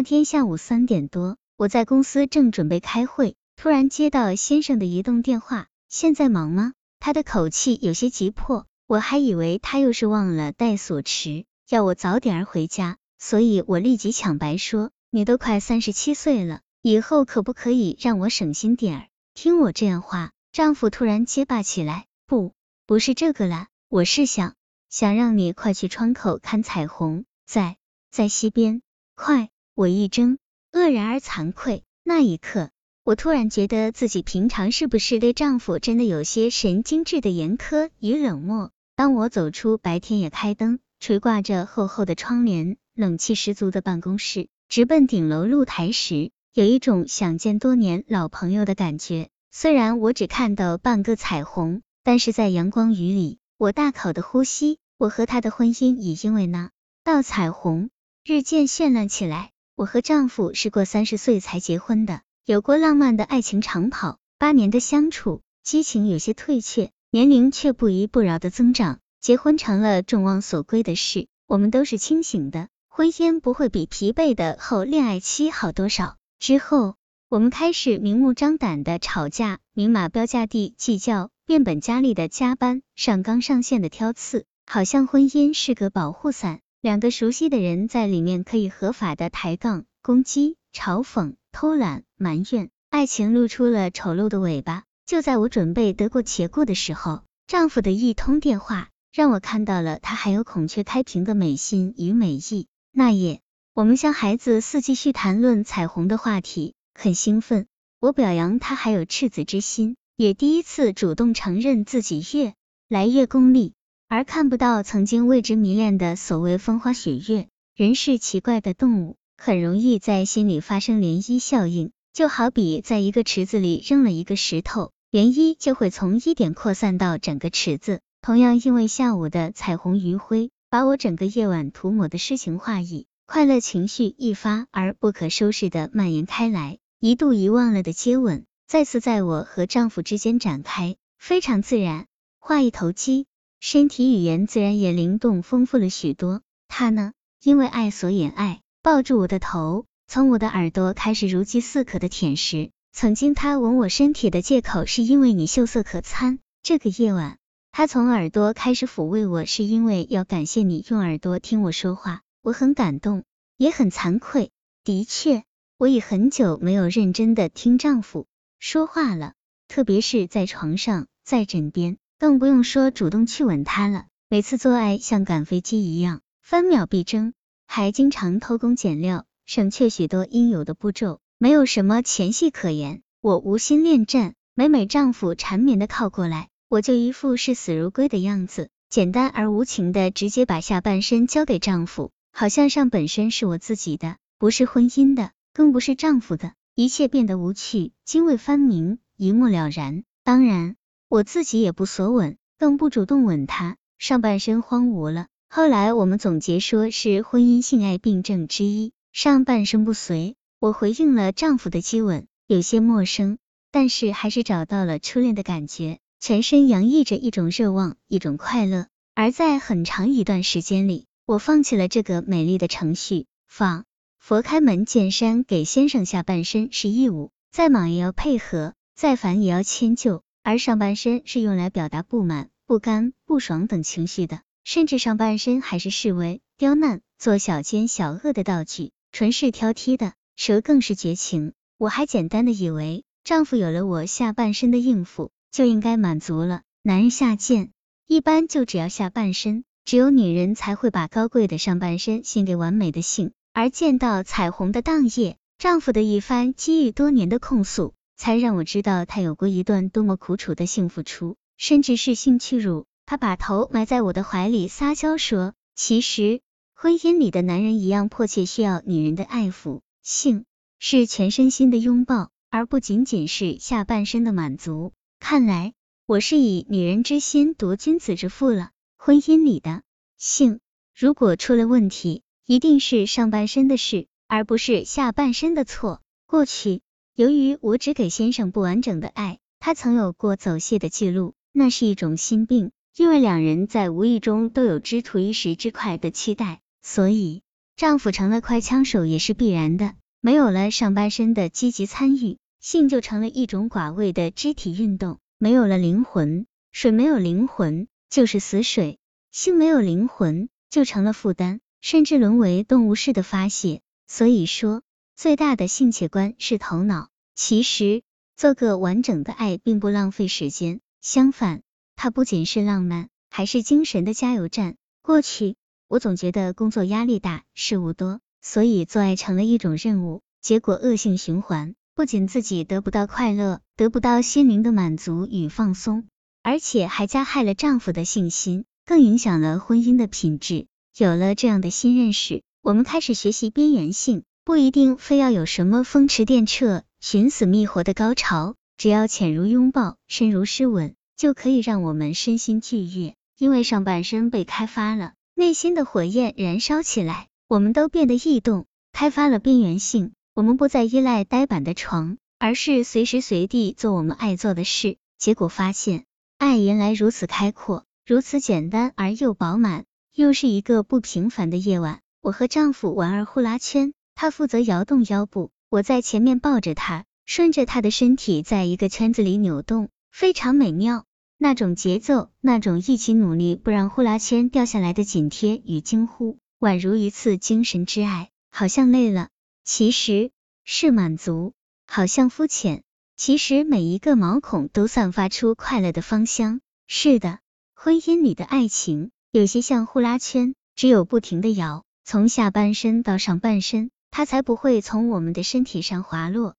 那天下午三点多，我在公司正准备开会，突然接到先生的移动电话。现在忙吗？他的口气有些急迫，我还以为他又是忘了带锁匙，要我早点回家，所以我立即抢白说：“你都快三十七岁了，以后可不可以让我省心点儿？”听我这样话，丈夫突然结巴起来：“不，不是这个啦，我是想想让你快去窗口看彩虹，在在西边，快！”我一怔，愕然而惭愧。那一刻，我突然觉得自己平常是不是对丈夫真的有些神经质的严苛与冷漠？当我走出白天也开灯、垂挂着厚厚的窗帘、冷气十足的办公室，直奔顶楼露台时，有一种想见多年老朋友的感觉。虽然我只看到半个彩虹，但是在阳光雨里，我大口的呼吸。我和他的婚姻已因为那道彩虹日渐绚烂起来。我和丈夫是过三十岁才结婚的，有过浪漫的爱情长跑，八年的相处，激情有些退却，年龄却不依不饶的增长，结婚成了众望所归的事。我们都是清醒的，婚姻不会比疲惫的后恋爱期好多少。之后，我们开始明目张胆的吵架，明码标价地计较，变本加厉的加班，上纲上线的挑刺，好像婚姻是个保护伞。两个熟悉的人在里面可以合法的抬杠、攻击、嘲讽、偷懒、埋怨，爱情露出了丑陋的尾巴。就在我准备得过且过的时候，丈夫的一通电话让我看到了他还有孔雀开屏的美心与美意。那夜，我们像孩子似继续谈论彩虹的话题，很兴奋。我表扬他还有赤子之心，也第一次主动承认自己越来越功利。而看不到曾经为之迷恋的所谓风花雪月。人是奇怪的动物，很容易在心里发生涟漪效应，就好比在一个池子里扔了一个石头，涟漪就会从一点扩散到整个池子。同样，因为下午的彩虹余晖把我整个夜晚涂抹的诗情画意，快乐情绪一发而不可收拾的蔓延开来，一度遗忘了的接吻再次在我和丈夫之间展开，非常自然，话一投机。身体语言自然也灵动丰富了许多。他呢，因为爱所掩爱，抱住我的头，从我的耳朵开始如饥似渴的舔食。曾经他吻我身体的借口是因为你秀色可餐。这个夜晚，他从耳朵开始抚慰我，是因为要感谢你用耳朵听我说话。我很感动，也很惭愧。的确，我已很久没有认真的听丈夫说话了，特别是在床上，在枕边。更不用说主动去吻他了。每次做爱像赶飞机一样，分秒必争，还经常偷工减料，省却许多应有的步骤，没有什么前戏可言。我无心恋战，每每丈夫缠绵的靠过来，我就一副视死如归的样子，简单而无情的直接把下半身交给丈夫，好像上本身是我自己的，不是婚姻的，更不是丈夫的。一切变得无趣，泾渭分明，一目了然。当然。我自己也不索吻，更不主动吻他，上半身荒芜了。后来我们总结说是婚姻性爱病症之一，上半身不遂。我回应了丈夫的激吻，有些陌生，但是还是找到了初恋的感觉，全身洋溢着一种热望，一种快乐。而在很长一段时间里，我放弃了这个美丽的程序，放佛开门见山给先生下半身是义务，再忙也要配合，再烦也要迁就。而上半身是用来表达不满、不甘、不爽等情绪的，甚至上半身还是视为刁难、做小奸小恶的道具，纯是挑剔的，蛇更是绝情。我还简单的以为，丈夫有了我下半身的应付，就应该满足了。男人下贱，一般就只要下半身，只有女人才会把高贵的上半身献给完美的性。而见到彩虹的当夜，丈夫的一番积郁多年的控诉。才让我知道他有过一段多么苦楚的性付出，甚至是性屈辱。他把头埋在我的怀里撒娇说：“其实婚姻里的男人一样迫切需要女人的爱抚，性是全身心的拥抱，而不仅仅是下半身的满足。看来我是以女人之心夺君子之腹了。婚姻里的性如果出了问题，一定是上半身的事，而不是下半身的错。过去。”由于我只给先生不完整的爱，他曾有过走泄的记录，那是一种心病。因为两人在无意中都有知图一时之快的期待，所以丈夫成了快枪手也是必然的。没有了上半身的积极参与，性就成了一种寡味的肢体运动。没有了灵魂，水没有灵魂就是死水；性没有灵魂，就成了负担，甚至沦为动物式的发泄。所以说，最大的性器官是头脑。其实，做个完整的爱并不浪费时间，相反，它不仅是浪漫，还是精神的加油站。过去，我总觉得工作压力大，事务多，所以做爱成了一种任务，结果恶性循环，不仅自己得不到快乐，得不到心灵的满足与放松，而且还加害了丈夫的信心，更影响了婚姻的品质。有了这样的新认识，我们开始学习边缘性，不一定非要有什么风驰电掣。寻死觅活的高潮，只要浅如拥抱，深如湿吻，就可以让我们身心俱悦。因为上半身被开发了，内心的火焰燃烧起来，我们都变得异动，开发了边缘性。我们不再依赖呆板的床，而是随时随地做我们爱做的事。结果发现，爱原来如此开阔，如此简单而又饱满。又是一个不平凡的夜晚，我和丈夫玩儿呼啦圈，他负责摇动腰部。我在前面抱着他，顺着他的身体在一个圈子里扭动，非常美妙。那种节奏，那种一起努力不让呼啦圈掉下来的紧贴与惊呼，宛如一次精神之爱。好像累了，其实是满足；好像肤浅，其实每一个毛孔都散发出快乐的芳香。是的，婚姻里的爱情有些像呼啦圈，只有不停的摇，从下半身到上半身。它才不会从我们的身体上滑落。